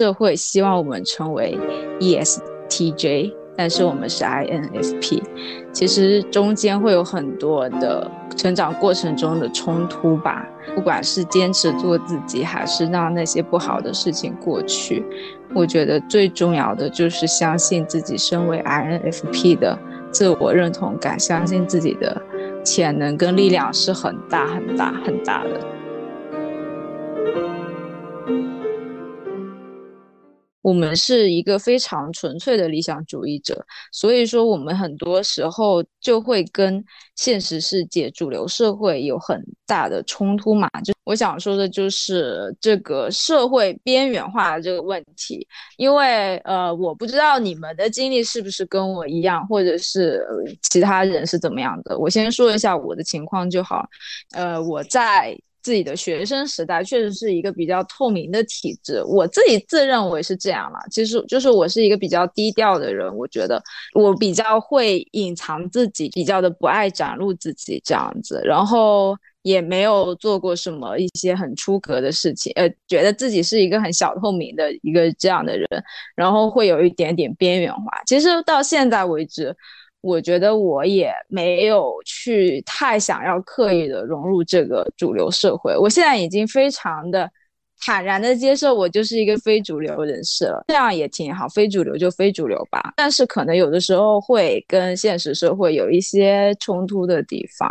社会希望我们成为 ESTJ，但是我们是 INFP。其实中间会有很多的成长过程中的冲突吧，不管是坚持做自己，还是让那些不好的事情过去。我觉得最重要的就是相信自己，身为 INFP 的自我认同感，相信自己的潜能跟力量是很大很大很大的。我们是一个非常纯粹的理想主义者，所以说我们很多时候就会跟现实世界、主流社会有很大的冲突嘛。就我想说的就是这个社会边缘化的这个问题，因为呃，我不知道你们的经历是不是跟我一样，或者是其他人是怎么样的。我先说一下我的情况就好，呃，我在。自己的学生时代确实是一个比较透明的体质，我自己自认为是这样了。其实就是我是一个比较低调的人，我觉得我比较会隐藏自己，比较的不爱展露自己这样子，然后也没有做过什么一些很出格的事情，呃，觉得自己是一个很小透明的一个这样的人，然后会有一点点边缘化。其实到现在为止。我觉得我也没有去太想要刻意的融入这个主流社会，我现在已经非常的坦然的接受我就是一个非主流人士了，这样也挺好，非主流就非主流吧。但是可能有的时候会跟现实社会有一些冲突的地方，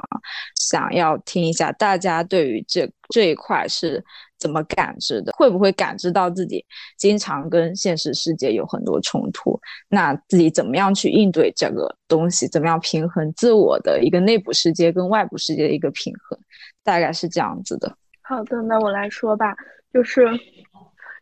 想要听一下大家对于这这一块是。怎么感知的？会不会感知到自己经常跟现实世界有很多冲突？那自己怎么样去应对这个东西？怎么样平衡自我的一个内部世界跟外部世界的一个平衡？大概是这样子的。好的，那我来说吧。就是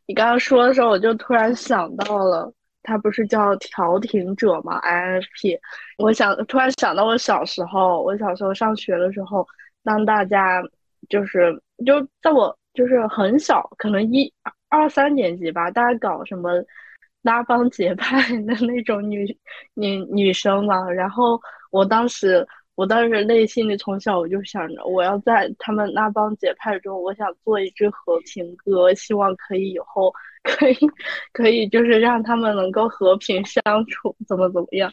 你刚刚说的时候，我就突然想到了，他不是叫调停者吗？INFP。我想突然想到我小时候，我小时候上学的时候，当大家就是就在我。就是很小，可能一二三年级吧，大家搞什么拉帮结派的那种女女女生嘛。然后我当时，我当时内心里从小我就想着，我要在他们那帮结派中，我想做一只和平鸽，希望可以以后可以可以就是让他们能够和平相处，怎么怎么样。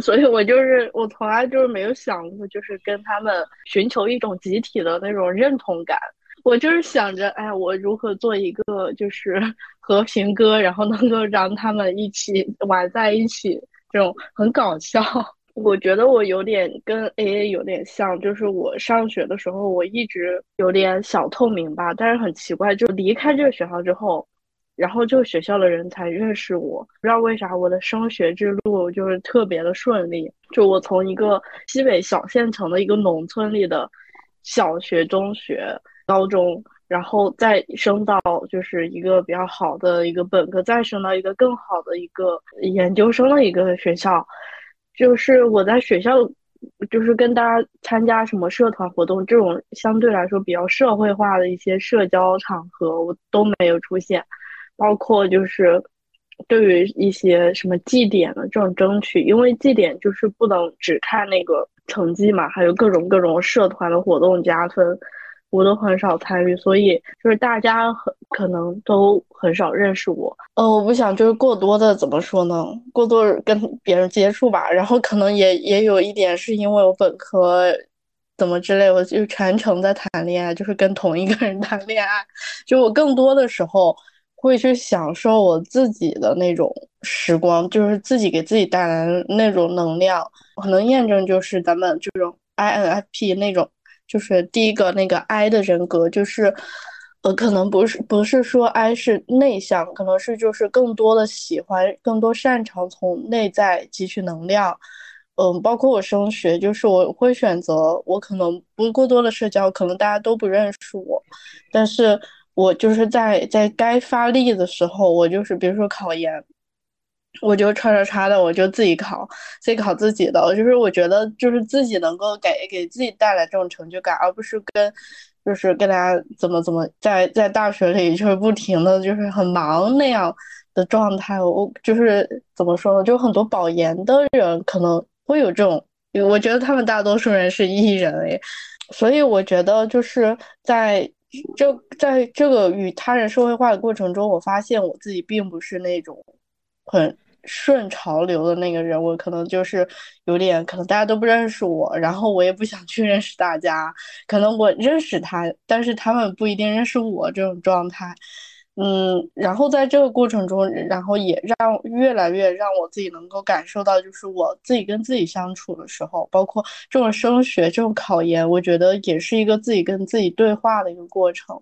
所以我就是我从来就是没有想过，就是跟他们寻求一种集体的那种认同感。我就是想着，哎，我如何做一个就是 和平鸽，然后能够让他们一起玩在一起，这种很搞笑。我觉得我有点跟 A A 有点像，就是我上学的时候，我一直有点小透明吧。但是很奇怪，就离开这个学校之后，然后这个学校的人才认识我。不知道为啥，我的升学之路就是特别的顺利。就我从一个西北小县城的一个农村里的小学、中学。高中，然后再升到就是一个比较好的一个本科，再升到一个更好的一个研究生的一个学校。就是我在学校，就是跟大家参加什么社团活动这种相对来说比较社会化的一些社交场合，我都没有出现。包括就是对于一些什么绩点的这种争取，因为绩点就是不能只看那个成绩嘛，还有各种各种社团的活动加分。我都很少参与，所以就是大家很可能都很少认识我。呃，我不想就是过多的怎么说呢？过多跟别人接触吧。然后可能也也有一点是因为我本科怎么之类，我就全程在谈恋爱，就是跟同一个人谈恋爱。就我更多的时候会去享受我自己的那种时光，就是自己给自己带来的那种能量。可能验证就是咱们这种 INFP 那种。就是第一个那个 I 的人格，就是，呃，可能不是不是说 I 是内向，可能是就是更多的喜欢，更多擅长从内在汲取能量。嗯，包括我升学，就是我会选择我可能不过多的社交，可能大家都不认识我，但是我就是在在该发力的时候，我就是比如说考研。我就叉叉叉的，我就自己考，自己考自己的。就是我觉得，就是自己能够给给自己带来这种成就感，而不是跟，就是跟大家怎么怎么在在大学里就是不停的就是很忙那样的状态。我就是怎么说呢？就很多保研的人可能会有这种，我觉得他们大多数人是艺人诶，所以我觉得就是在就在这个与他人社会化的过程中，我发现我自己并不是那种很顺潮流的那个人，我可能就是有点，可能大家都不认识我，然后我也不想去认识大家，可能我认识他，但是他们不一定认识我这种状态。嗯，然后在这个过程中，然后也让越来越让我自己能够感受到，就是我自己跟自己相处的时候，包括这种升学、这种考研，我觉得也是一个自己跟自己对话的一个过程。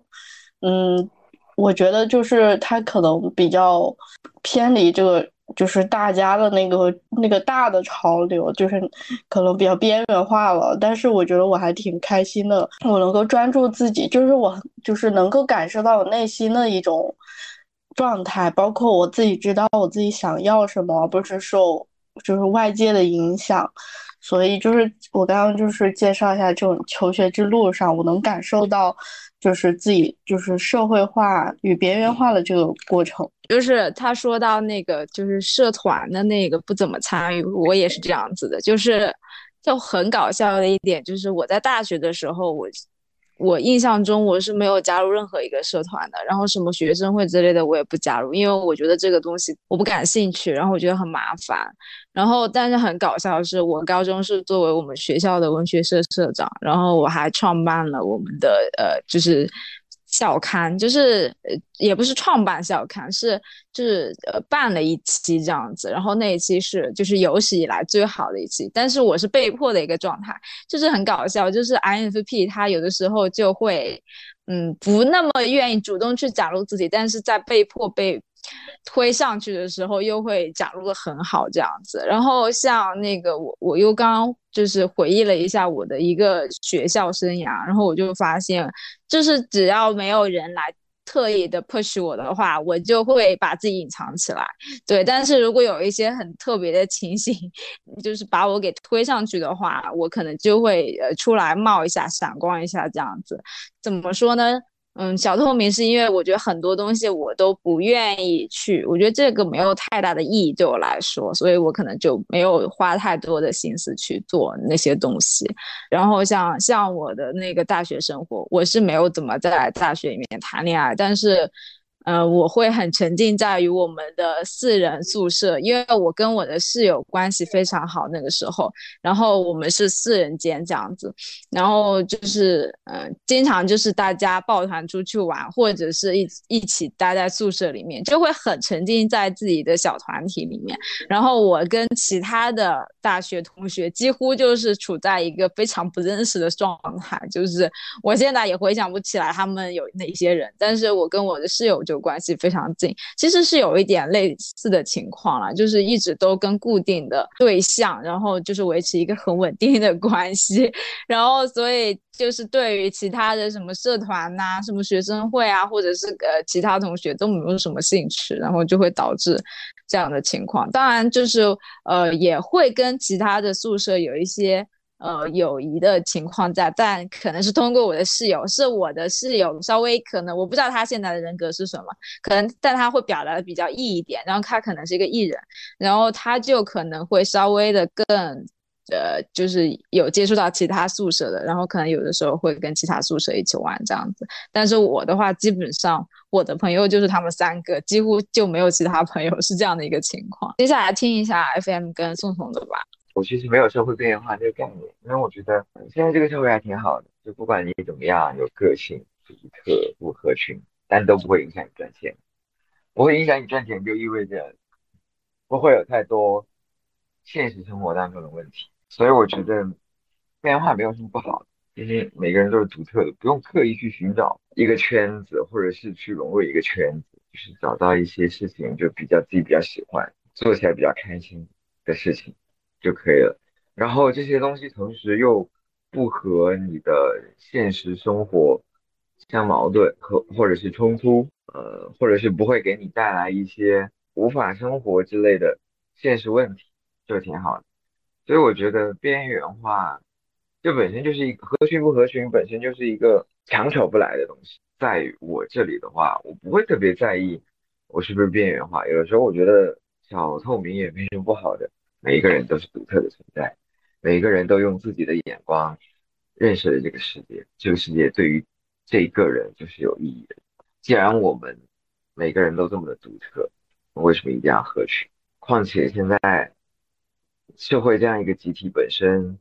嗯，我觉得就是他可能比较偏离这个。就是大家的那个那个大的潮流，就是可能比较边缘化了。但是我觉得我还挺开心的，我能够专注自己，就是我就是能够感受到我内心的一种状态，包括我自己知道我自己想要什么，而不是受就是外界的影响。所以就是我刚刚就是介绍一下这种求学之路上，我能感受到。就是自己就是社会化与边缘化的这个过程，就是他说到那个就是社团的那个不怎么参与，我也是这样子的，就是就很搞笑的一点就是我在大学的时候我。我印象中我是没有加入任何一个社团的，然后什么学生会之类的我也不加入，因为我觉得这个东西我不感兴趣，然后我觉得很麻烦。然后但是很搞笑的是，我高中是作为我们学校的文学社社长，然后我还创办了我们的呃就是。小刊就是呃，也不是创办小刊，是就是呃办了一期这样子，然后那一期是就是有史以来最好的一期，但是我是被迫的一个状态，就是很搞笑，就是 INFP 他有的时候就会嗯不那么愿意主动去展露自己，但是在被迫被。推上去的时候又会展露的很好这样子，然后像那个我我又刚就是回忆了一下我的一个学校生涯，然后我就发现，就是只要没有人来特意的 push 我的话，我就会把自己隐藏起来。对，但是如果有一些很特别的情形，就是把我给推上去的话，我可能就会呃出来冒一下、闪光一下这样子。怎么说呢？嗯，小透明是因为我觉得很多东西我都不愿意去，我觉得这个没有太大的意义对我来说，所以我可能就没有花太多的心思去做那些东西。然后像像我的那个大学生活，我是没有怎么在大学里面谈恋爱，但是。呃，我会很沉浸在于我们的四人宿舍，因为我跟我的室友关系非常好那个时候，然后我们是四人间这样子，然后就是嗯，经常就是大家抱团出去玩，或者是一一起待在宿舍里面，就会很沉浸在自己的小团体里面。然后我跟其他的大学同学几乎就是处在一个非常不认识的状态，就是我现在也回想不起来他们有哪些人，但是我跟我的室友就。关系非常近，其实是有一点类似的情况了，就是一直都跟固定的对象，然后就是维持一个很稳定的关系，然后所以就是对于其他的什么社团呐、什么学生会啊，或者是呃其他同学都没有什么兴趣，然后就会导致这样的情况。当然就是呃也会跟其他的宿舍有一些。呃，友谊的情况在，但可能是通过我的室友，是我的室友稍微可能我不知道他现在的人格是什么，可能但他会表达的比较 E 一点，然后他可能是一个 E 人，然后他就可能会稍微的更呃，就是有接触到其他宿舍的，然后可能有的时候会跟其他宿舍一起玩这样子，但是我的话，基本上我的朋友就是他们三个，几乎就没有其他朋友是这样的一个情况。接下来听一下 FM 跟宋宋的吧。我其实没有社会边缘化这个概念，因为我觉得现在这个社会还挺好的，就不管你怎么样，有个性、独特、不合群，但都不会影响你赚钱。不会影响你赚钱，就意味着不会有太多现实生活当中的问题。所以我觉得边缘化没有什么不好，因为每个人都是独特的，不用刻意去寻找一个圈子，或者是去融入一个圈子，就是找到一些事情就比较自己比较喜欢，做起来比较开心的事情。就可以了，然后这些东西同时又不和你的现实生活相矛盾和或者是冲突，呃，或者是不会给你带来一些无法生活之类的现实问题，就挺好的。所以我觉得边缘化就本身就是一个合群不合群，本身就是一个强求不来的东西。在我这里的话，我不会特别在意我是不是边缘化，有的时候我觉得小透明也没什么不好的。每一个人都是独特的存在，每一个人都用自己的眼光认识了这个世界。这个世界对于这个人就是有意义的。既然我们每个人都这么的独特，为什么一定要合群？况且现在社会这样一个集体本身，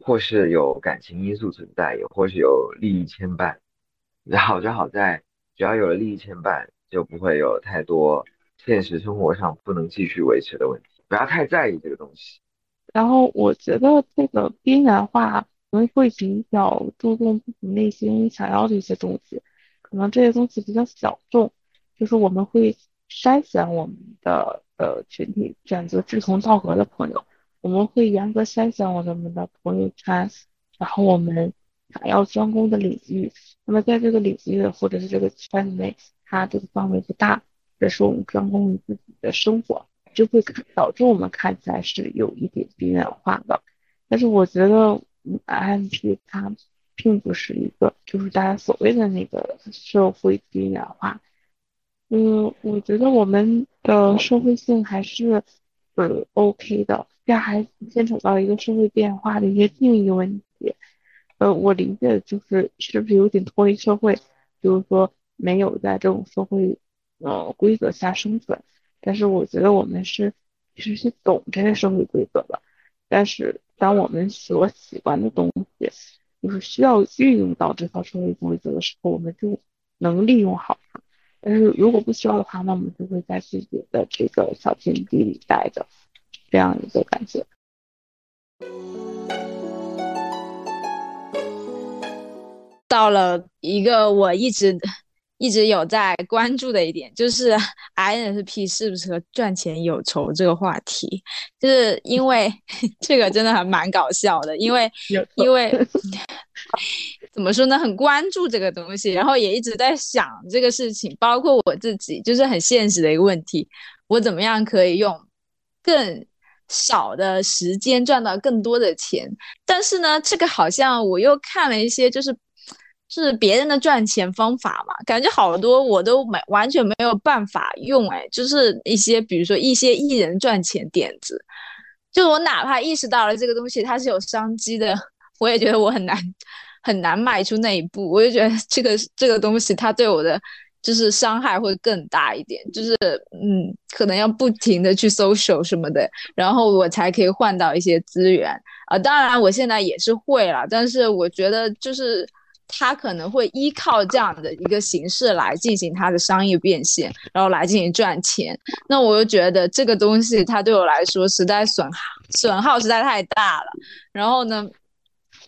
或是有感情因素存在，也或是有利益牵绊。好就好在，只要有了利益牵绊，就不会有太多现实生活上不能继续维持的问题。不要太在意这个东西。然后我觉得这个边缘化可能会比较注重自己内心想要的一些东西，可能这些东西比较小众，就是我们会筛选我们的呃群体，选择志同道合的朋友，我们会严格筛选我们的朋友圈，然后我们想要专攻的领域，那么在这个领域或者是这个圈子内，它这个范围不大，这是我们专攻于自己的生活。就会导致我们看起来是有一点边缘化的，但是我觉得 INP 它并不是一个就是大家所谓的那个社会边缘化。嗯，我觉得我们的社会性还是呃 OK 的，这还牵扯到一个社会变化的一些定义问题。呃，我理解就是是不是有点脱离社会，就是说没有在这种社会呃规则下生存。但是我觉得我们是其实是懂这些社会规则的，但是当我们所喜欢的东西就是需要运用到这套社会规则的时候，我们就能利用好它。但是如果不需要的话，那我们就会在自己的这个小天地里待着，这样一个感觉。到了一个我一直。一直有在关注的一点就是 INFP 是不是和赚钱有仇这个话题，就是因为 这个真的还蛮搞笑的，因为因为 怎么说呢，很关注这个东西，然后也一直在想这个事情，包括我自己，就是很现实的一个问题，我怎么样可以用更少的时间赚到更多的钱？但是呢，这个好像我又看了一些，就是。是别人的赚钱方法嘛？感觉好多我都没完全没有办法用哎，就是一些比如说一些艺人赚钱点子，就我哪怕意识到了这个东西它是有商机的，我也觉得我很难很难迈出那一步。我就觉得 这个这个东西它对我的就是伤害会更大一点，就是嗯，可能要不停的去 social 什么的，然后我才可以换到一些资源啊。当然我现在也是会了，但是我觉得就是。他可能会依靠这样的一个形式来进行他的商业变现，然后来进行赚钱。那我就觉得这个东西，它对我来说实在损耗损耗实在太大了。然后呢，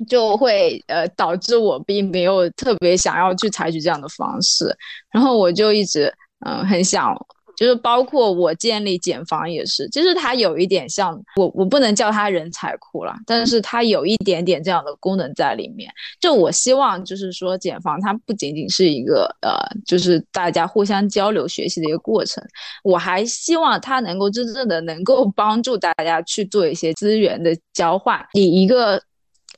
就会呃导致我并没有特别想要去采取这样的方式。然后我就一直嗯很想。就是包括我建立减房也是，就是它有一点像我，我不能叫它人才库了，但是它有一点点这样的功能在里面。就我希望就是说减房它不仅仅是一个呃，就是大家互相交流学习的一个过程，我还希望它能够真正的能够帮助大家去做一些资源的交换，以一个。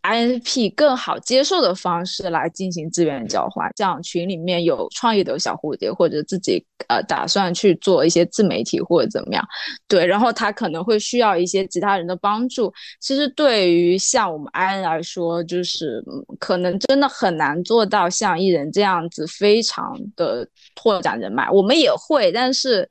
INFP 更好接受的方式来进行资源交换，像群里面有创业的小蝴蝶，或者自己呃打算去做一些自媒体或者怎么样，对，然后他可能会需要一些其他人的帮助。其实对于像我们 IN 来说，就是可能真的很难做到像艺人这样子非常的拓展人脉，我们也会，但是。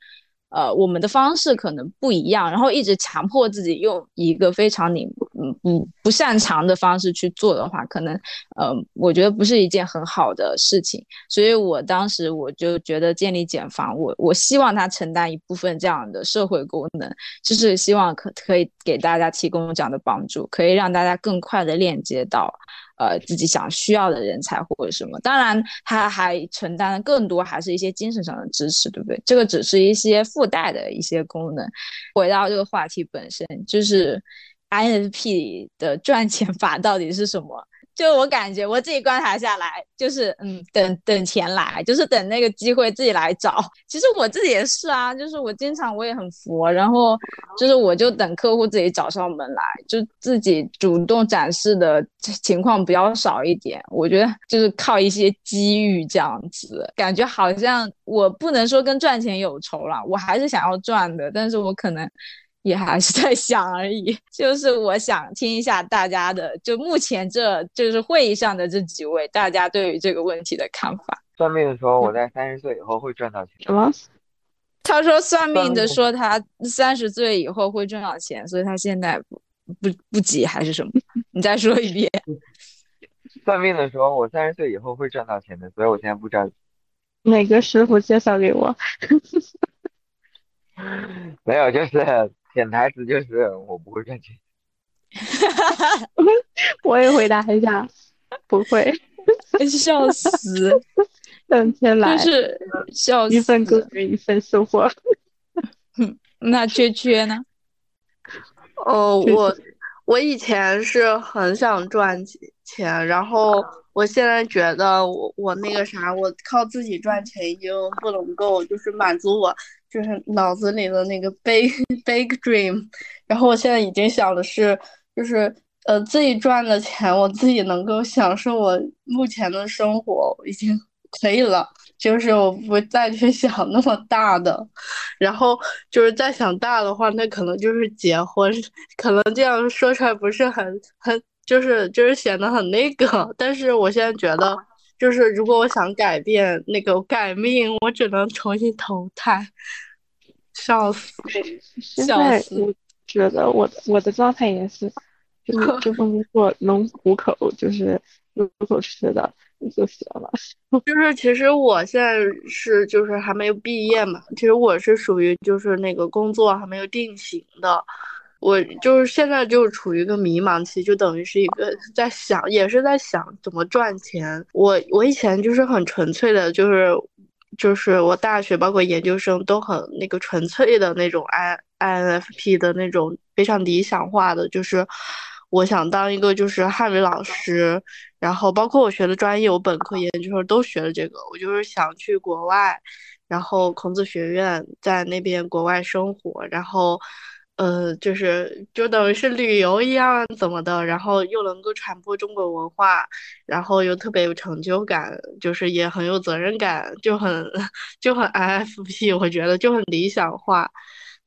呃，我们的方式可能不一样，然后一直强迫自己用一个非常拧嗯不不擅长的方式去做的话，可能呃，我觉得不是一件很好的事情。所以我当时我就觉得建立减房，我我希望它承担一部分这样的社会功能，就是希望可可以给大家提供这样的帮助，可以让大家更快的链接到。呃，自己想需要的人才或者什么，当然他还承担更多，还是一些精神上的支持，对不对？这个只是一些附带的一些功能。回到这个话题本身，就是 INFP 的赚钱法到底是什么？就我感觉，我自己观察下来，就是嗯，等等钱来，就是等那个机会自己来找。其实我自己也是啊，就是我经常我也很佛，然后就是我就等客户自己找上门来，就自己主动展示的情况比较少一点。我觉得就是靠一些机遇这样子，感觉好像我不能说跟赚钱有仇了，我还是想要赚的，但是我可能。也还是在想而已。就是我想听一下大家的，就目前这就是会议上的这几位，大家对于这个问题的看法。算命的说我在三十岁以后会赚到钱。什么？他说算命的说他三十岁以后会赚到钱，所以他现在不不不急还是什么？你再说一遍。算命的说我三十岁以后会赚到钱的，所以我现在不着急。哪个师傅介绍给我？没有，就是潜台词就是我不会赚钱。我也回答一下，不会。笑死！等天来，就是笑死。一份耕耘一份收获。那缺缺呢？哦，我我以前是很想赚钱，然后我现在觉得我我那个啥，我靠自己赚钱已经不能够，就是满足我就是脑子里的那个 big big dream。然后我现在已经想的是，就是呃自己赚的钱，我自己能够享受我目前的生活，已经可以了。就是我不再去想那么大的，然后就是再想大的话，那可能就是结婚，可能这样说出来不是很很，就是就是显得很那个。但是我现在觉得，就是如果我想改变那个改命，我只能重新投胎。笑死！笑死我觉得我我的状态也是，就是这份工作能糊口，就是有口吃的。就行了，就是其实我现在是就是还没有毕业嘛，其实我是属于就是那个工作还没有定型的，我就是现在就处于一个迷茫期，就等于是一个在想，也是在想怎么赚钱。我我以前就是很纯粹的，就是就是我大学包括研究生都很那个纯粹的那种 I INFP 的那种非常理想化的，就是。我想当一个就是汉语老师，然后包括我学的专业，我本科、研究生都学了这个。我就是想去国外，然后孔子学院在那边国外生活，然后，呃，就是就等于是旅游一样怎么的，然后又能够传播中国文化，然后又特别有成就感，就是也很有责任感，就很就很 IFP，我觉得就很理想化，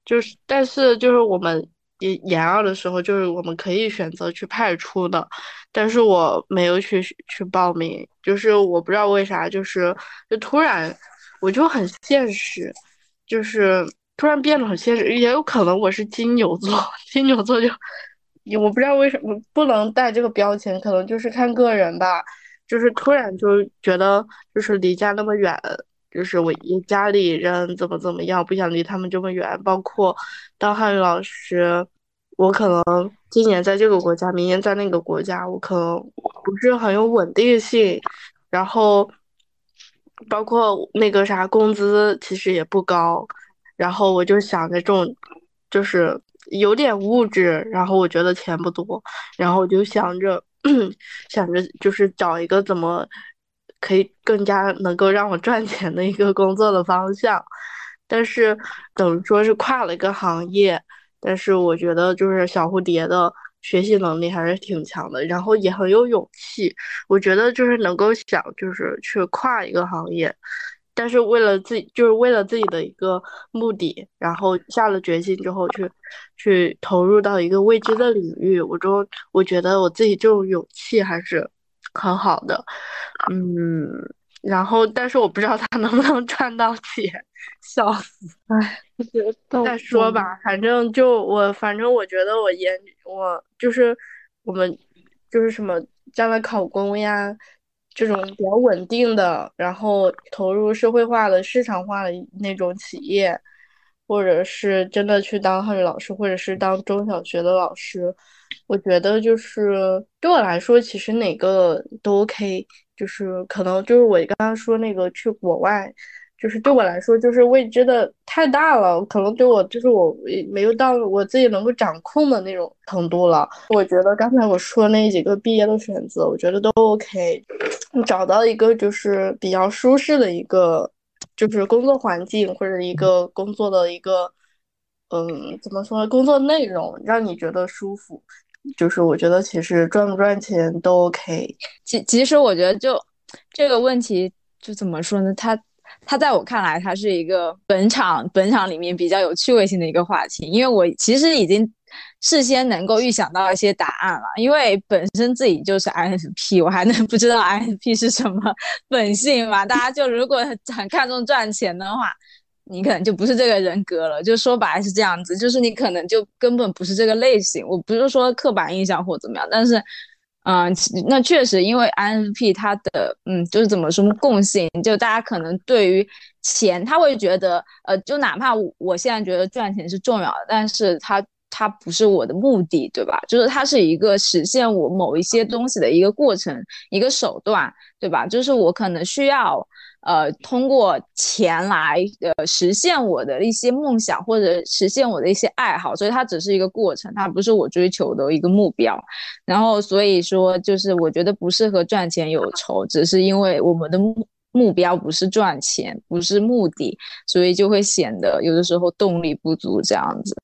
就是但是就是我们。研研二的时候，就是我们可以选择去派出的，但是我没有去去报名，就是我不知道为啥，就是就突然我就很现实，就是突然变得很现实，也有可能我是金牛座，金牛座就我不知道为什么不能带这个标签，可能就是看个人吧，就是突然就觉得就是离家那么远。就是我家里人怎么怎么样，不想离他们这么远。包括当汉语老师，我可能今年在这个国家，明年在那个国家，我可能不是很有稳定性。然后包括那个啥，工资其实也不高。然后我就想着这种，就是有点物质。然后我觉得钱不多，然后我就想着 想着就是找一个怎么。可以更加能够让我赚钱的一个工作的方向，但是等于说是跨了一个行业，但是我觉得就是小蝴蝶的学习能力还是挺强的，然后也很有勇气。我觉得就是能够想就是去跨一个行业，但是为了自己就是为了自己的一个目的，然后下了决心之后去去投入到一个未知的领域，我就我觉得我自己这种勇气还是。很好的，嗯，然后但是我不知道他能不能赚到钱，笑死，唉，再说吧，反正就我，反正我觉得我研我就是我们就是什么将来考公呀，这种比较稳定的，然后投入社会化的、市场化的那种企业，或者是真的去当汉语老师，或者是当中小学的老师。我觉得就是对我来说，其实哪个都 OK，就是可能就是我刚刚说那个去国外，就是对我来说就是未知的太大了，可能对我就是我没有到我自己能够掌控的那种程度了。我觉得刚才我说那几个毕业的选择，我觉得都 OK，找到一个就是比较舒适的一个就是工作环境或者一个工作的一个。嗯，怎么说呢？工作内容让你觉得舒服，就是我觉得其实赚不赚钱都 OK。其其实我觉得就这个问题就怎么说呢？它它在我看来，它是一个本场本场里面比较有趣味性的一个话题，因为我其实已经事先能够预想到一些答案了，因为本身自己就是 INFP，我还能不知道 INFP 是什么本性吗？大家就如果很看重赚钱的话，你可能就不是这个人格了，就说白是这样子，就是你可能就根本不是这个类型。我不是说刻板印象或怎么样，但是。嗯，那确实，因为 INFP 它的嗯，就是怎么说共性，就大家可能对于钱，他会觉得，呃，就哪怕我现在觉得赚钱是重要的，但是它它不是我的目的，对吧？就是它是一个实现我某一些东西的一个过程，一个手段，对吧？就是我可能需要。呃，通过钱来呃实现我的一些梦想或者实现我的一些爱好，所以它只是一个过程，它不是我追求的一个目标。然后所以说，就是我觉得不适合赚钱有仇，只是因为我们的目目标不是赚钱，不是目的，所以就会显得有的时候动力不足这样子。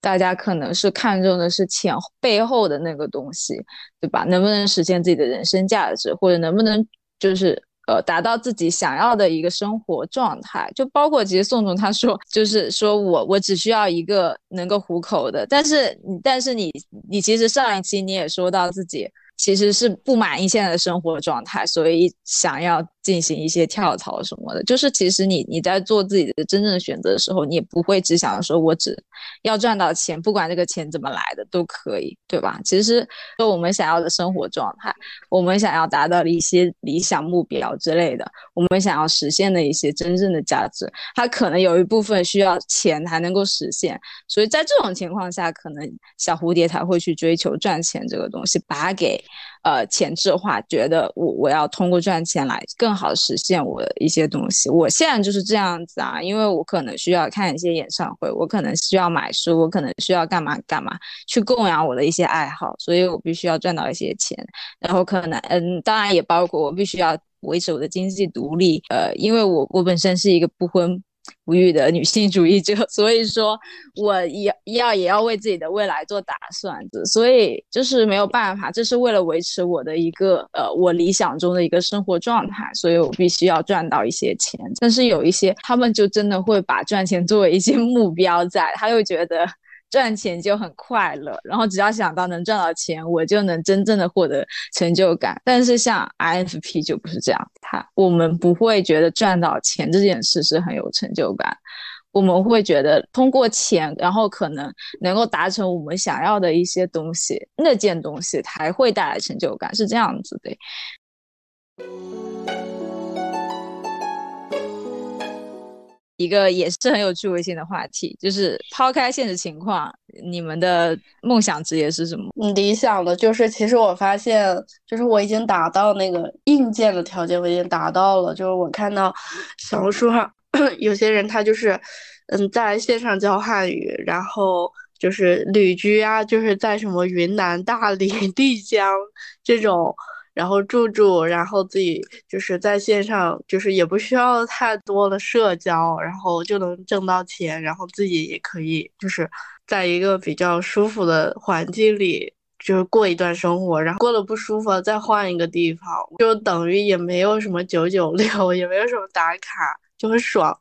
大家可能是看重的是钱背后的那个东西，对吧？能不能实现自己的人生价值，或者能不能就是。呃，达到自己想要的一个生活状态，就包括其实宋总他说，就是说我我只需要一个能够糊口的，但是但是你你其实上一期你也说到自己。其实是不满意现在的生活状态，所以想要进行一些跳槽什么的。就是其实你你在做自己的真正的选择的时候，你也不会只想说我只要赚到钱，不管这个钱怎么来的都可以，对吧？其实说我们想要的生活状态，我们想要达到的一些理想目标之类的，我们想要实现的一些真正的价值，它可能有一部分需要钱才能够实现。所以在这种情况下，可能小蝴蝶才会去追求赚钱这个东西，把它给。呃，前置化，觉得我我要通过赚钱来更好实现我的一些东西。我现在就是这样子啊，因为我可能需要看一些演唱会，我可能需要买书，我可能需要干嘛干嘛去供养我的一些爱好，所以我必须要赚到一些钱。然后可能，嗯，当然也包括我必须要维持我的经济独立。呃，因为我我本身是一个不婚。无语的女性主义者，所以说我也要也要为自己的未来做打算，所以就是没有办法，这是为了维持我的一个呃我理想中的一个生活状态，所以我必须要赚到一些钱。但是有一些他们就真的会把赚钱作为一些目标在，他又觉得。赚钱就很快乐，然后只要想到能赚到钱，我就能真正的获得成就感。但是像 INFP 就不是这样，他我们不会觉得赚到钱这件事是很有成就感，我们会觉得通过钱，然后可能能够达成我们想要的一些东西，那件东西才会带来成就感，是这样子的。一个也是很有趣味性的话题，就是抛开现实情况，你们的梦想职业是什么？理想的就是，其实我发现，就是我已经达到那个硬件的条件，我已经达到了。就是我看到小红书上 有些人，他就是，嗯，在线上教汉语，然后就是旅居啊，就是在什么云南大理、丽江这种。然后住住，然后自己就是在线上，就是也不需要太多的社交，然后就能挣到钱，然后自己也可以就是在一个比较舒服的环境里，就是过一段生活，然后过得不舒服再换一个地方，就等于也没有什么九九六，也没有什么打卡，就很爽。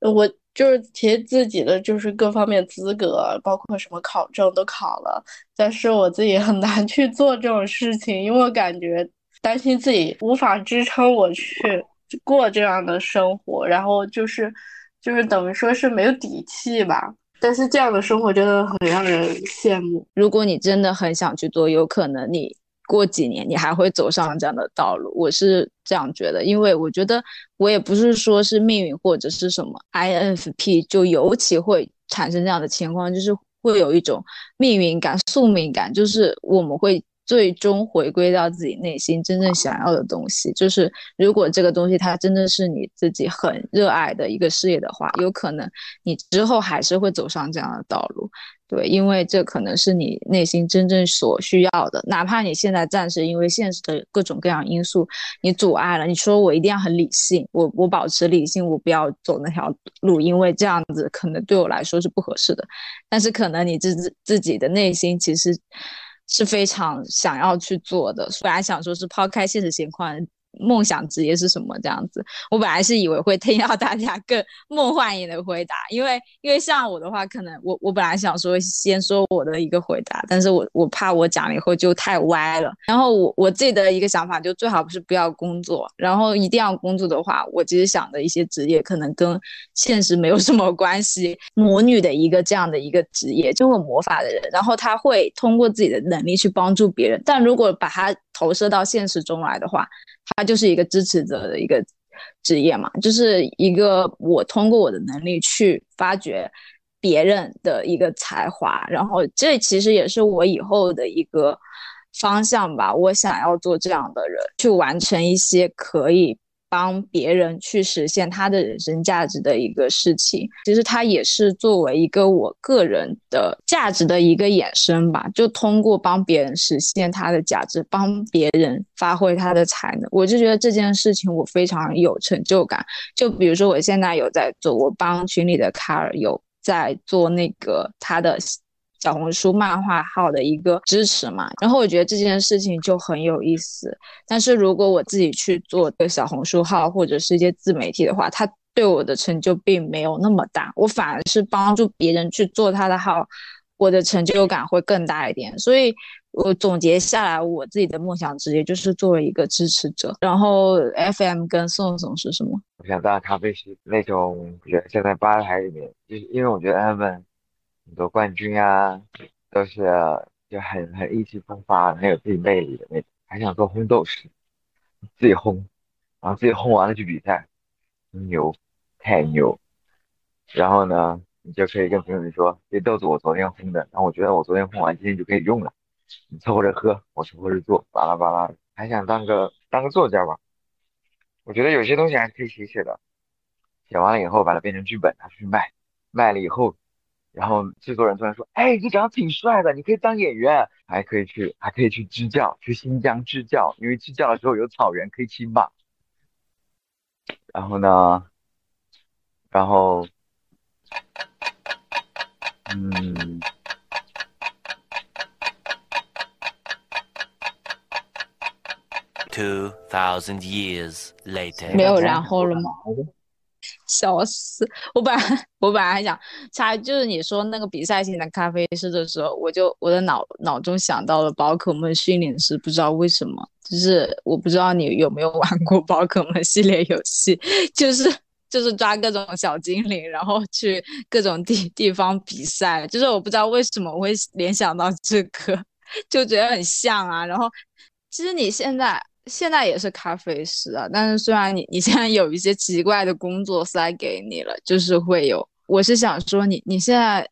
我就是其实自己的就是各方面资格，包括什么考证都考了，但是我自己很难 去做这种事情，因为我感觉担心自己无法支撑我去过这样的生活，然后就是就是等于说是没有底气吧。但是这样的生活真的很让人羡慕。如果你真的很想去做，有可能你。过几年你还会走上这样的道路，我是这样觉得，因为我觉得我也不是说是命运或者是什么，INFP 就尤其会产生这样的情况，就是会有一种命运感、宿命感，就是我们会。最终回归到自己内心真正想要的东西，就是如果这个东西它真的是你自己很热爱的一个事业的话，有可能你之后还是会走上这样的道路。对，因为这可能是你内心真正所需要的，哪怕你现在暂时因为现实的各种各样因素你阻碍了，你说我一定要很理性，我我保持理性，我不要走那条路，因为这样子可能对我来说是不合适的。但是可能你自自自己的内心其实。是非常想要去做的，本来想说是抛开现实情况，梦想职业是什么这样子。我本来是以为会听到大家更梦幻一点的回答，因为因为像我的话，可能我我本来想说先说我的一个回答，但是我我怕我讲了以后就太歪了。然后我我自己的一个想法就最好不是不要工作，然后一定要工作的话，我其实想的一些职业可能跟现实没有什么关系。魔女的一个这样的一个职业，就会魔法的人，然后他会通过自己的能力去帮助别人，但如果把它投射到现实中来的话，他就是一个支持者的一个职业嘛，就是一个我通过我的能力去发掘别人的一个才华，然后这其实也是我以后的一个方向吧。我想要做这样的人，去完成一些可以。帮别人去实现他的人生价值的一个事情，其实它也是作为一个我个人的价值的一个衍生吧。就通过帮别人实现他的价值，帮别人发挥他的才能，我就觉得这件事情我非常有成就感。就比如说我现在有在做，我帮群里的卡尔有在做那个他的。小红书漫画号的一个支持嘛，然后我觉得这件事情就很有意思。但是如果我自己去做这个小红书号或者是一些自媒体的话，它对我的成就并没有那么大。我反而是帮助别人去做他的号，我的成就感会更大一点。所以我总结下来，我自己的梦想职业就是作为一个支持者。然后 FM 跟宋宋是什么？我想当咖啡师那种，现在吧台里面，就是因为我觉得他们。很多冠军啊，都是就很很意气风发，很有自己魅力的那种，还想做烘豆师，自己烘，然后自己烘完了去比赛，牛，太牛。然后呢，你就可以跟朋友们说，这豆子我昨天烘的，然后我觉得我昨天烘完，今天就可以用了，你凑合着喝，我凑合着做，巴拉巴拉。还想当个当个作家吧，我觉得有些东西还可以写写的，写完了以后把它变成剧本拿出去卖，卖了以后。然后制作人突然说：“哎，你长得挺帅的，你可以当演员，还可以去，还可以去支教，去新疆支教，因为支教的时候有草原可以骑马。然后呢，然后，嗯，Two thousand years later，没有然后了吗？”笑死！我本来我本来还想猜，就是你说那个比赛型的咖啡师的时候，我就我的脑脑中想到了宝可梦训练师，不知道为什么，就是我不知道你有没有玩过宝可梦系列游戏，就是就是抓各种小精灵，然后去各种地地方比赛，就是我不知道为什么会联想到这个，就觉得很像啊。然后其实你现在。现在也是咖啡师啊，但是虽然你你现在有一些奇怪的工作塞给你了，就是会有，我是想说你你现在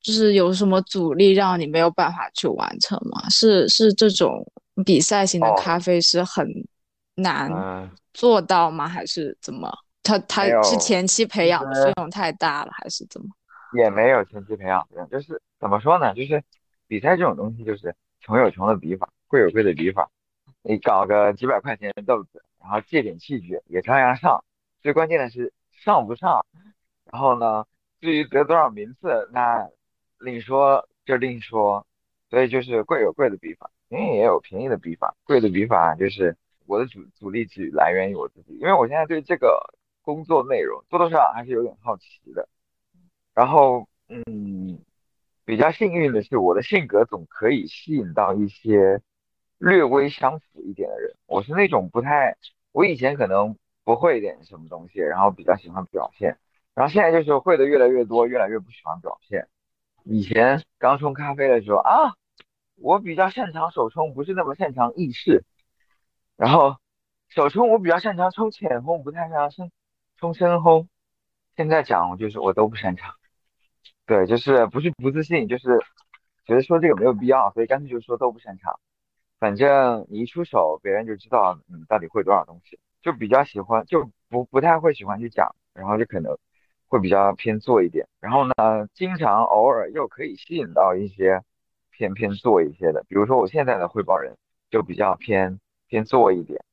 就是有什么阻力让你没有办法去完成吗？是是这种比赛型的咖啡师很难做到吗？还是怎么？他他是前期培养的费用太大了，还是怎么？也没有前期培养的，就是怎么说呢？就是比赛这种东西，就是穷有穷的比法，贵有贵的比法。你搞个几百块钱的豆子，然后借点器具也照样上。最关键的是上不上。然后呢，至于得多少名次，那另说，就另说。所以就是贵有贵的比法，便宜也有便宜的比法。贵的比法就是我的主主力只来源于我自己，因为我现在对这个工作内容多多少少还是有点好奇的。然后，嗯，比较幸运的是，我的性格总可以吸引到一些。略微相符一点的人，我是那种不太，我以前可能不会点什么东西，然后比较喜欢表现，然后现在就是会的越来越多，越来越不喜欢表现。以前刚冲咖啡的时候啊，我比较擅长手冲，不是那么擅长意式。然后手冲我比较擅长冲浅烘，不太擅长深冲深烘。现在讲就是我都不擅长，对，就是不是不自信，就是觉得说这个没有必要，所以干脆就说都不擅长。反正你一出手，别人就知道你到底会多少东西，就比较喜欢，就不不太会喜欢去讲，然后就可能会比较偏做一点。然后呢，经常偶尔又可以吸引到一些偏偏做一些的，比如说我现在的汇报人就比较偏偏做一点，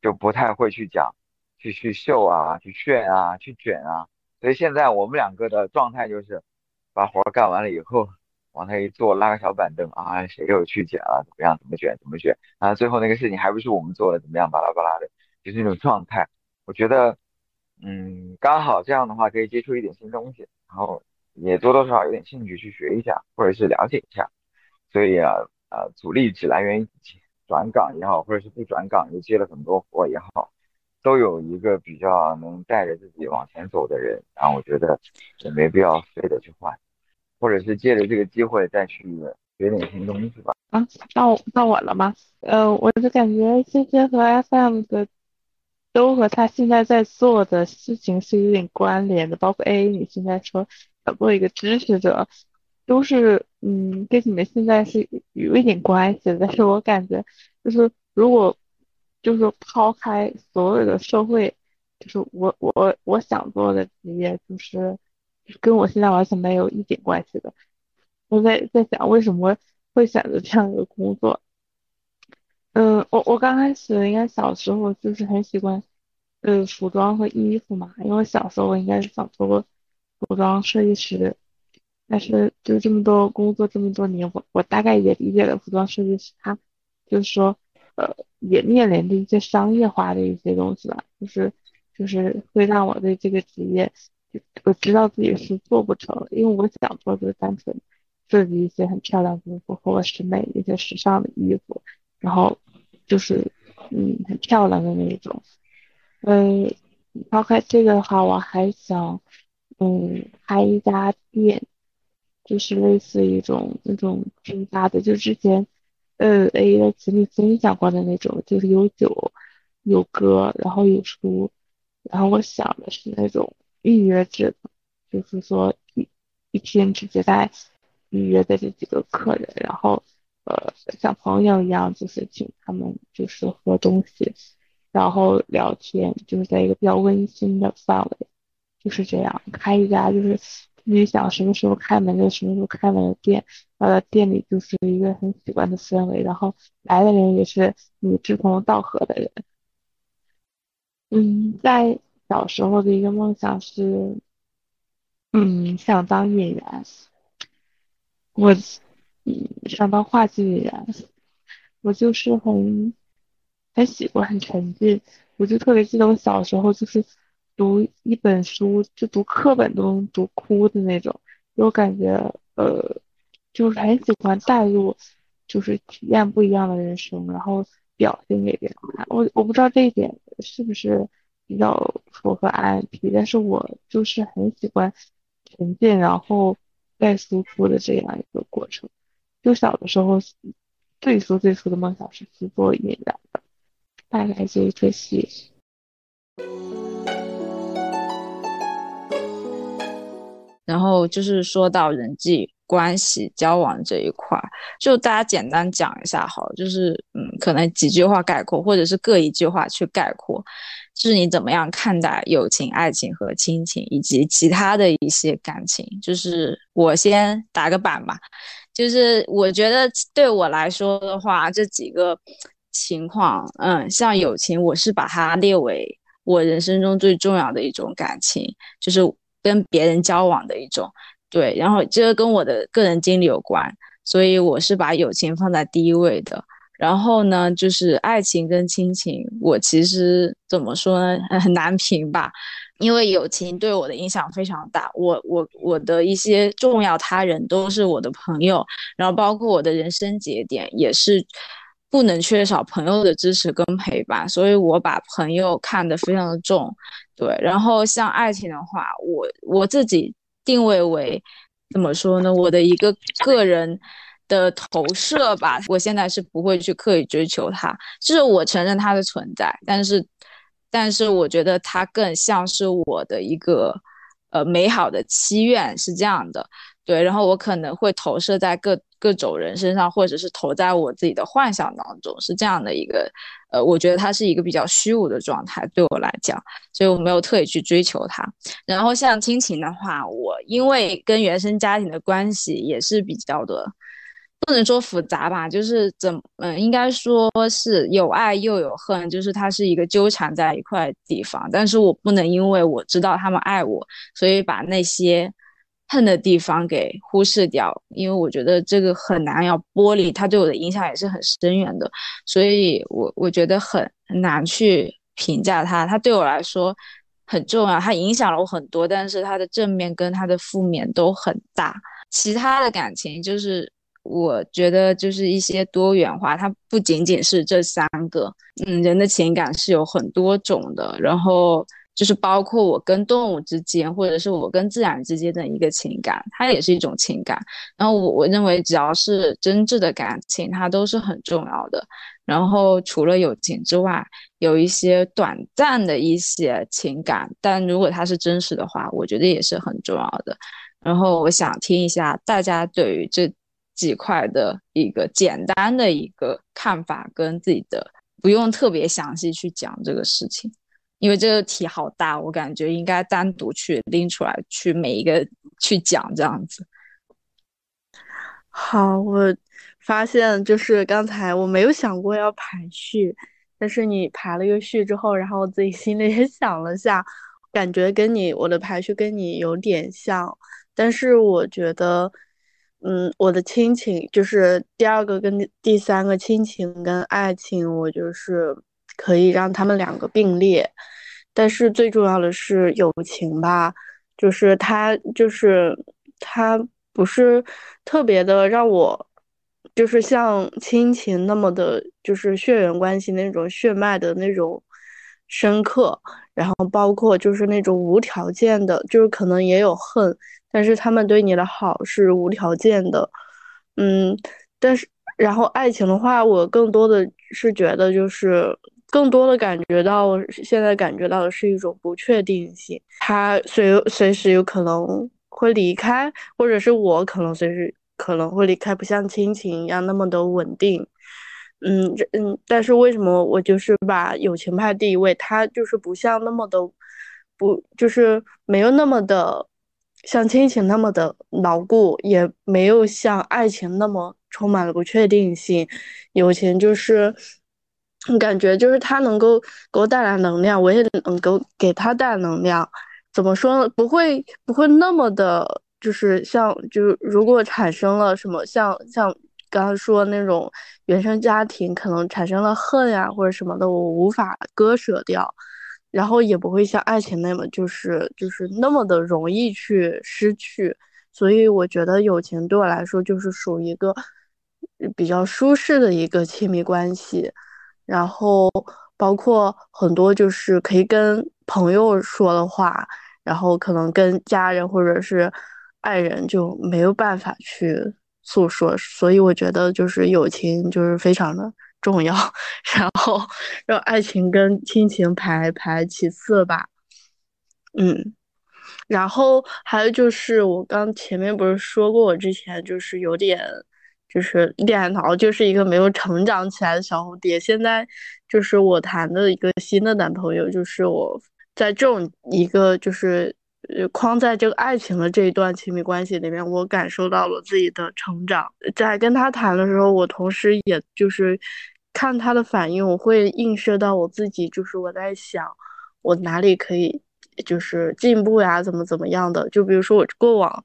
就不太会去讲，去去秀啊，去炫啊，去卷啊。所以现在我们两个的状态就是把活干完了以后，往那一坐，拉个小板凳啊，谁又去卷了？怎么样？怎么卷？怎么卷？啊，最后那个事情还不是我们做的？怎么样？巴拉巴拉的，就是那种状态。我觉得，嗯，刚好这样的话可以接触一点新东西，然后也多多少少有点兴趣去学一下，或者是了解一下。所以啊，呃，阻力只来源于转岗也好，或者是不转岗又接了很多活也好，都有一个比较能带着自己往前走的人，然后我觉得也没必要非得去换。或者是借着这个机会再去学点新东西吧。啊，到到我了吗？呃，我就感觉这些和 FM 的都和他现在在做的事情是有点关联的。包括 A，你现在说想做一个支持者，都是嗯跟你们现在是有一点关系的。但是我感觉就是如果就是抛开所有的社会，就是我我我想做的职业就是。跟我现在完全没有一点关系的。我在在想为什么会选择这样一个工作。嗯，我我刚开始应该小时候就是很喜欢，呃，服装和衣服嘛。因为小时候我应该是想做个服装设计师，但是就这么多工作这么多年，我我大概也理解了服装设计师他就是说，呃，也面临的一些商业化的一些东西吧，就是就是会让我对这个职业。我知道自己是做不成，因为我想做就是单纯设计一些很漂亮的、衣服和我审美一些时尚的衣服，然后就是嗯很漂亮的那一种。嗯，抛开这个的话，我还想嗯开一家店，就是类似一种那种拼搭的，就之前呃 A 的群里分享过的那种，就是有酒有歌，然后有书，然后我想的是那种。预约制，就是说一一天只接待预约的这几个客人，然后呃像朋友一样，就是请他们就是喝东西，然后聊天，就是在一个比较温馨的范围，就是这样开一家就是自己想什么时候开门就什么时候开门的店，然后店里就是一个很喜欢的氛围，然后来的人也是你志同道合的人，嗯，在。小时候的一个梦想是，嗯，想当演员。我，嗯，想当话剧演员。我就是很，很喜欢，很沉浸。我就特别记得我小时候就是读一本书，就读课本都能读哭的那种。我感觉，呃，就是很喜欢带入，就是体验不一样的人生，然后表现给别人看。我我不知道这一点是不是。比较符合 INP，但是我就是很喜欢沉浸，然后再输出的这样一个过程。就小的时候，最初最初的梦想是去做演员的，大概就这些。然后就是说到人际关系交往这一块，就大家简单讲一下好，就是嗯，可能几句话概括，或者是各一句话去概括。就是你怎么样看待友情、爱情和亲情，以及其他的一些感情？就是我先打个板吧。就是我觉得对我来说的话，这几个情况，嗯，像友情，我是把它列为我人生中最重要的一种感情，就是跟别人交往的一种。对，然后这个跟我的个人经历有关，所以我是把友情放在第一位的。然后呢，就是爱情跟亲情，我其实怎么说呢，很难评吧，因为友情对我的影响非常大。我我我的一些重要他人都是我的朋友，然后包括我的人生节点也是不能缺少朋友的支持跟陪伴，所以我把朋友看得非常的重。对，然后像爱情的话，我我自己定位为怎么说呢，我的一个个人。的投射吧，我现在是不会去刻意追求它，就是我承认它的存在，但是，但是我觉得它更像是我的一个呃美好的祈愿，是这样的，对，然后我可能会投射在各各种人身上，或者是投在我自己的幻想当中，是这样的一个呃，我觉得它是一个比较虚无的状态，对我来讲，所以我没有特意去追求它。然后像亲情的话，我因为跟原生家庭的关系也是比较的。不能说复杂吧，就是怎嗯，应该说是有爱又有恨，就是它是一个纠缠在一块地方。但是我不能因为我知道他们爱我，所以把那些恨的地方给忽视掉，因为我觉得这个很难要剥离，它对我的影响也是很深远的，所以我我觉得很难去评价它，它对我来说很重要，它影响了我很多，但是它的正面跟它的负面都很大。其他的感情就是我觉得就是一些多元化，它不仅仅是这三个，嗯，人的情感是有很多种的，然后。就是包括我跟动物之间，或者是我跟自然之间的一个情感，它也是一种情感。然后我我认为，只要是真挚的感情，它都是很重要的。然后除了友情之外，有一些短暂的一些情感，但如果它是真实的话，我觉得也是很重要的。然后我想听一下大家对于这几块的一个简单的一个看法，跟自己的，不用特别详细去讲这个事情。因为这个题好大，我感觉应该单独去拎出来，去每一个去讲这样子。好，我发现就是刚才我没有想过要排序，但是你排了一个序之后，然后我自己心里也想了下，感觉跟你我的排序跟你有点像，但是我觉得，嗯，我的亲情就是第二个跟第三个亲情跟爱情，我就是可以让他们两个并列。但是最重要的是友情吧，就是他，就是他不是特别的让我，就是像亲情那么的，就是血缘关系那种血脉的那种深刻，然后包括就是那种无条件的，就是可能也有恨，但是他们对你的好是无条件的，嗯，但是然后爱情的话，我更多的是觉得就是。更多的感觉到，现在感觉到的是一种不确定性，他随随时有可能会离开，或者是我可能随时可能会离开，不像亲情一样那么的稳定。嗯，这嗯，但是为什么我就是把友情排第一位？他就是不像那么的，不就是没有那么的像亲情那么的牢固，也没有像爱情那么充满了不确定性。友情就是。感觉就是他能够给我带来能量，我也能够给他带来能量。怎么说呢？不会不会那么的，就是像就如果产生了什么，像像刚刚说那种原生家庭可能产生了恨呀或者什么的，我无法割舍掉。然后也不会像爱情那么就是就是那么的容易去失去。所以我觉得友情对我来说就是属于一个比较舒适的一个亲密关系。然后包括很多就是可以跟朋友说的话，然后可能跟家人或者是爱人就没有办法去诉说，所以我觉得就是友情就是非常的重要，然后让爱情跟亲情排排其次吧。嗯，然后还有就是我刚前面不是说过，我之前就是有点。就是恋爱脑，就是一个没有成长起来的小蝴蝶。现在就是我谈的一个新的男朋友，就是我在这种一个就是呃框在这个爱情的这一段亲密关系里面，我感受到了自己的成长。在跟他谈的时候，我同时也就是看他的反应，我会映射到我自己，就是我在想我哪里可以就是进步呀，怎么怎么样的。就比如说我过往。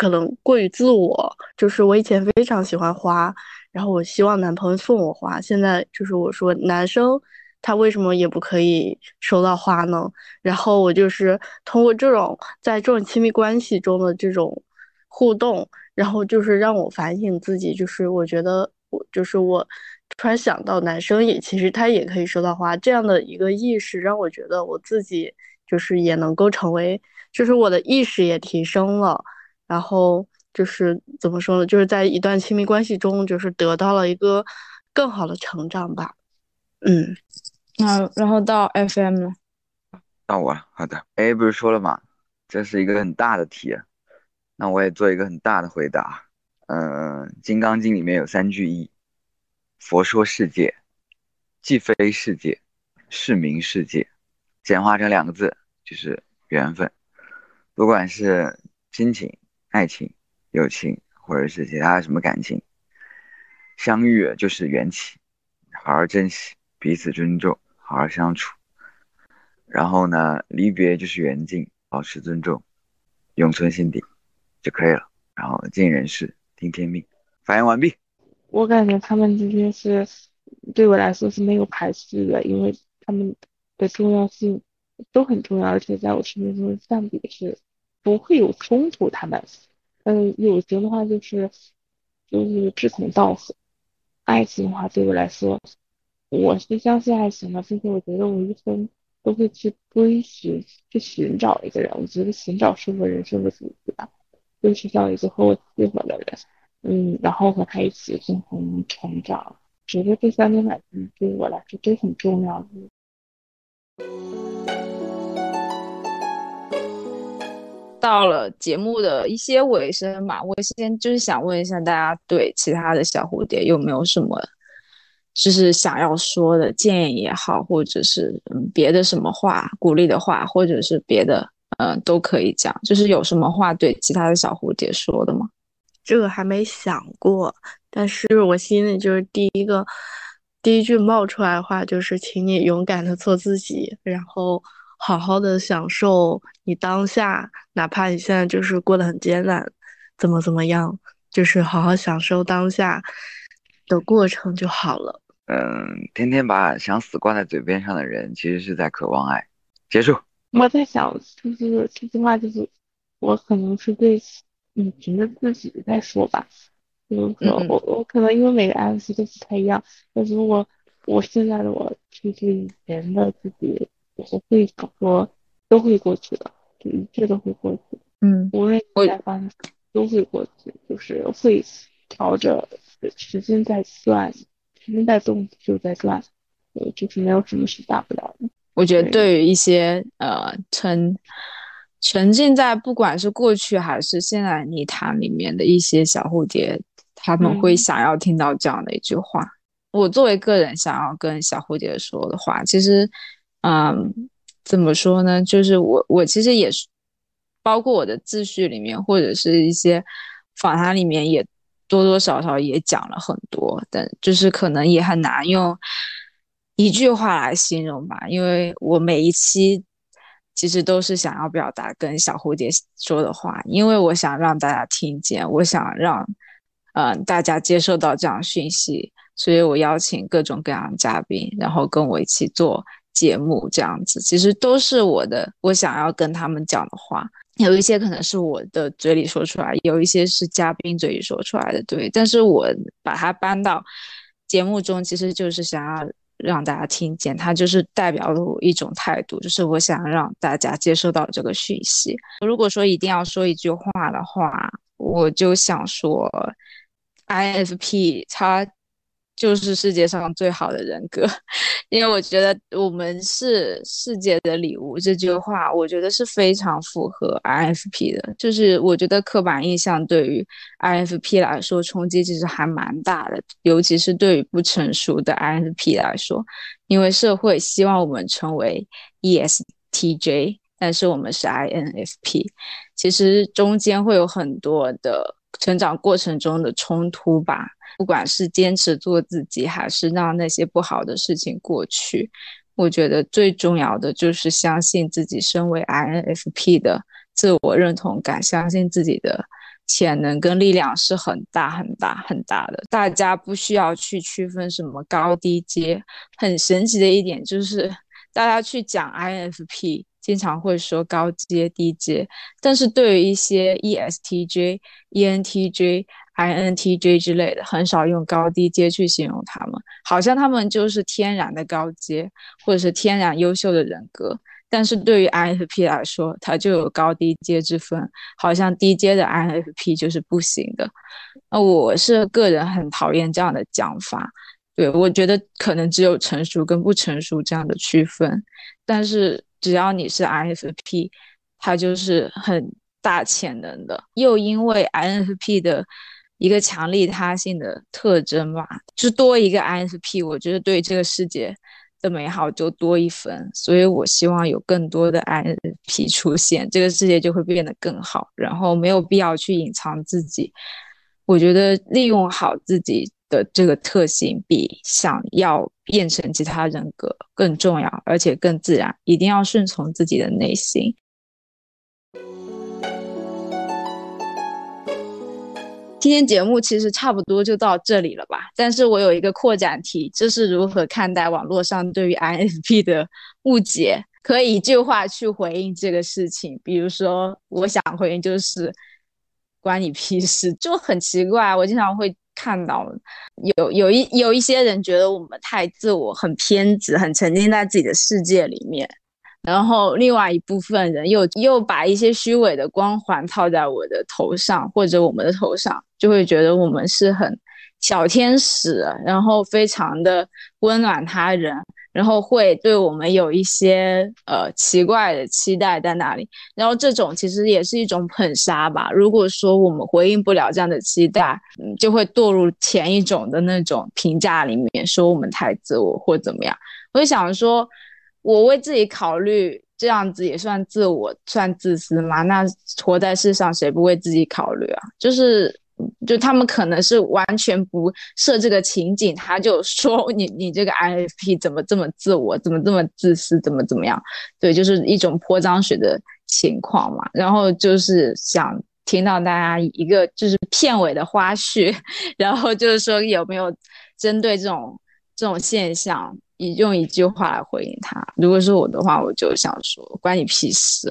可能过于自我，就是我以前非常喜欢花，然后我希望男朋友送我花。现在就是我说男生他为什么也不可以收到花呢？然后我就是通过这种在这种亲密关系中的这种互动，然后就是让我反省自己，就是我觉得我就是我突然想到男生也其实他也可以收到花这样的一个意识，让我觉得我自己就是也能够成为，就是我的意识也提升了。然后就是怎么说呢？就是在一段亲密关系中，就是得到了一个更好的成长吧。嗯，那然后到 FM 了，到我好的。A 不是说了吗？这是一个很大的题，那我也做一个很大的回答。嗯，《金刚经》里面有三句意：佛说世界，既非世界，是名世界。简化成两个字，就是缘分。不管是亲情。爱情、友情，或者是其他什么感情，相遇就是缘起，好好珍惜，彼此尊重，好好相处。然后呢，离别就是缘尽，保持尊重，永存心底。就可以了。然后尽人事，听天命。发言完毕。我感觉他们之间是对我来说是没有排斥的，因为他们的重要性都很重要，而且在我生命中占比是不会有冲突。他们，嗯，友情的话就是就是志同道合，爱情的话对我来说，我是相信爱情的，并且我觉得我一生都会去追寻、去寻找一个人。我觉得寻找是我人生的主题吧，就是找一个和我契合的人。嗯，然后和他一起共同成长，觉得这三点满分对我来说都很重要。到了节目的一些尾声嘛，我先就是想问一下大家，对其他的小蝴蝶有没有什么就是想要说的建议也好，或者是嗯别的什么话鼓励的话，或者是别的嗯都可以讲，就是有什么话对其他的小蝴蝶说的吗？这个还没想过，但是我心里就是第一个，第一句冒出来的话就是，请你勇敢的做自己，然后好好的享受你当下，哪怕你现在就是过得很艰难，怎么怎么样，就是好好享受当下的过程就好了。嗯，天天把想死挂在嘴边上的人，其实是在渴望爱。结束。我在想，就是这句话，就是我可能是对。你凭着自己在说吧，比如说我我可能因为每个 MC 都不太一样，但是如果我现在的我就是以前的自己，我会说都会过去的，就一切都会过去。嗯，无论再发生都会过去，就是会朝着时间在转，时间在动就在转，呃，就是没有什么是大不了的。我觉得对于一些呃沉。沉浸在不管是过去还是现在泥潭里面的一些小蝴蝶，他们会想要听到这样的一句话。我作为个人想要跟小蝴蝶说的话，其实，嗯，怎么说呢？就是我我其实也是，包括我的自序里面或者是一些访谈里面，也多多少少也讲了很多，但就是可能也很难用一句话来形容吧，因为我每一期。其实都是想要表达跟小蝴蝶说的话，因为我想让大家听见，我想让，嗯，大家接受到这样讯息，所以我邀请各种各样的嘉宾，然后跟我一起做节目，这样子，其实都是我的，我想要跟他们讲的话，有一些可能是我的嘴里说出来，有一些是嘉宾嘴里说出来的，对，但是我把它搬到节目中，其实就是想要。让大家听见，它就是代表了我一种态度，就是我想让大家接收到这个讯息。如果说一定要说一句话的话，我就想说，INFP 它。就是世界上最好的人格，因为我觉得我们是世界的礼物这句话，我觉得是非常符合 INFP 的。就是我觉得刻板印象对于 INFP 来说冲击其实还蛮大的，尤其是对于不成熟的 INFP 来说，因为社会希望我们成为 ESTJ，但是我们是 INFP，其实中间会有很多的成长过程中的冲突吧。不管是坚持做自己，还是让那些不好的事情过去，我觉得最重要的就是相信自己身为 INFP 的自我认同感，相信自己的潜能跟力量是很大很大很大的。大家不需要去区分什么高低阶。很神奇的一点就是，大家去讲 INFP，经常会说高阶低阶，但是对于一些 ESTJ、ENTJ。INTJ 之类的，很少用高低阶去形容他们，好像他们就是天然的高阶，或者是天然优秀的人格。但是对于 INFP 来说，它就有高低阶之分，好像低阶的 INFP 就是不行的。那我是个人很讨厌这样的讲法，对我觉得可能只有成熟跟不成熟这样的区分。但是只要你是 INFP，它就是很大潜能的。又因为 INFP 的一个强利他性的特征吧，就多一个 INFP，我觉得对这个世界的美好就多一分。所以我希望有更多的 INFP 出现，这个世界就会变得更好。然后没有必要去隐藏自己，我觉得利用好自己的这个特性，比想要变成其他人格更重要，而且更自然。一定要顺从自己的内心。今天节目其实差不多就到这里了吧？但是我有一个扩展题，这是如何看待网络上对于 INFP 的误解？可以一句话去回应这个事情，比如说，我想回应就是关你屁事，就很奇怪。我经常会看到有有一有一些人觉得我们太自我，很偏执，很沉浸在自己的世界里面。然后另外一部分人又又把一些虚伪的光环套在我的头上或者我们的头上，就会觉得我们是很小天使，然后非常的温暖他人，然后会对我们有一些呃奇怪的期待在那里。然后这种其实也是一种捧杀吧。如果说我们回应不了这样的期待，嗯，就会堕入前一种的那种评价里面，说我们太自我或怎么样。我就想说。我为自己考虑，这样子也算自我，算自私吗？那活在世上，谁不为自己考虑啊？就是，就他们可能是完全不设这个情景，他就说你你这个 INFP 怎么这么自我，怎么这么自私，怎么怎么样？对，就是一种泼脏水的情况嘛。然后就是想听到大家一个就是片尾的花絮，然后就是说有没有针对这种这种现象？以用一句话来回应他。如果是我的话，我就想说关你屁事。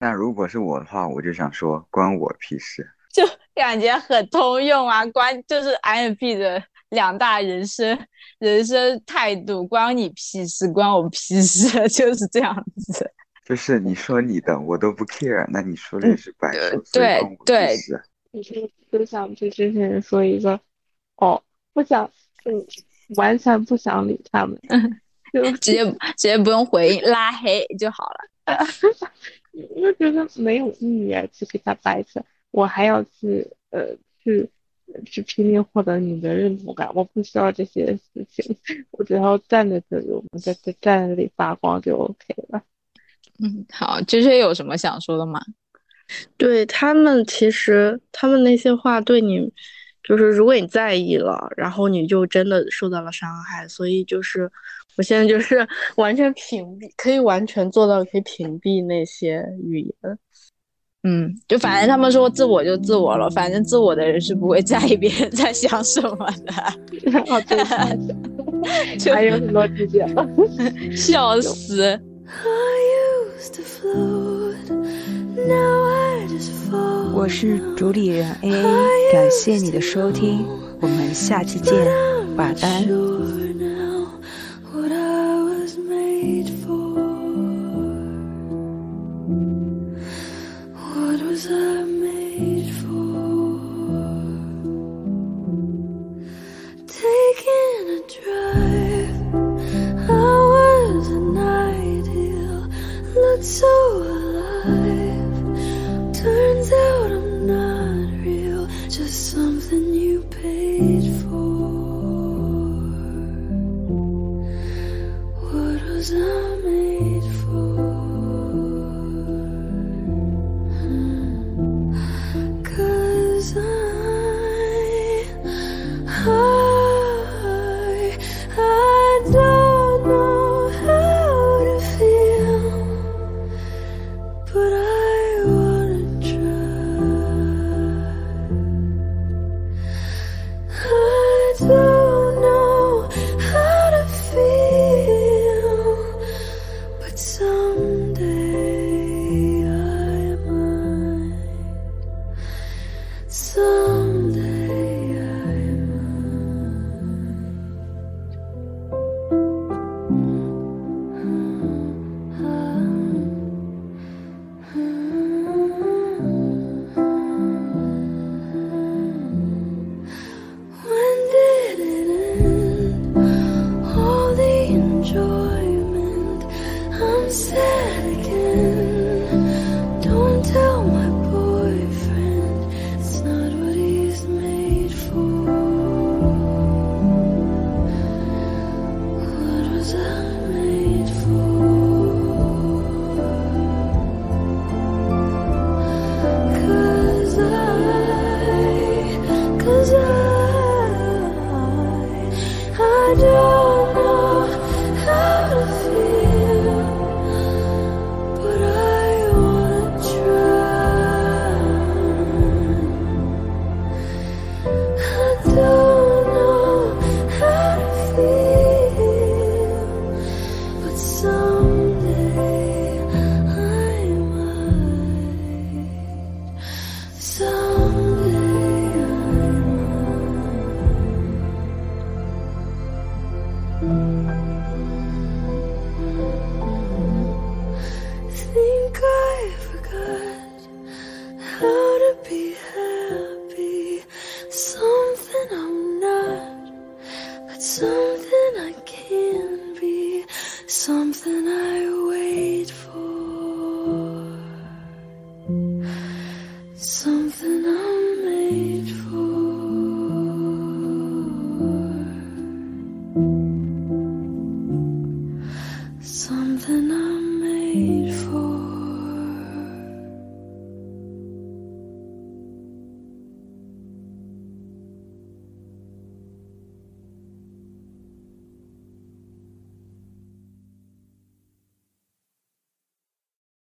那如果是我的话，我就想说关我屁事。就感觉很通用啊，关就是 INP 的两大人生人生态度，关你屁事，关我屁事，就是这样子。就是你说你的，我都不 care。那你说的也是白说，对对。你是就想对这些人说一个，哦，不想，嗯。完全不想理他们，就直接直接不用回应，拉黑就好了。我觉得没有意义啊，去给他掰扯，我还要去呃去去拼命获得你的认同感，我不需要这些事情，我只要站在这里，我们在在站在这里发光就 OK 了。嗯，好，这些有什么想说的吗？对他们，其实他们那些话对你。就是如果你在意了，然后你就真的受到了伤害，所以就是我现在就是完全屏蔽，可以完全做到可以屏蔽那些语言。嗯，就反正他们说自我就自我了，反正自我的人是不会在意别人在想什么的。哦，对，还有很多直接笑死。我是主理人 A A，感谢你的收听，我们下期见，晚安。was made.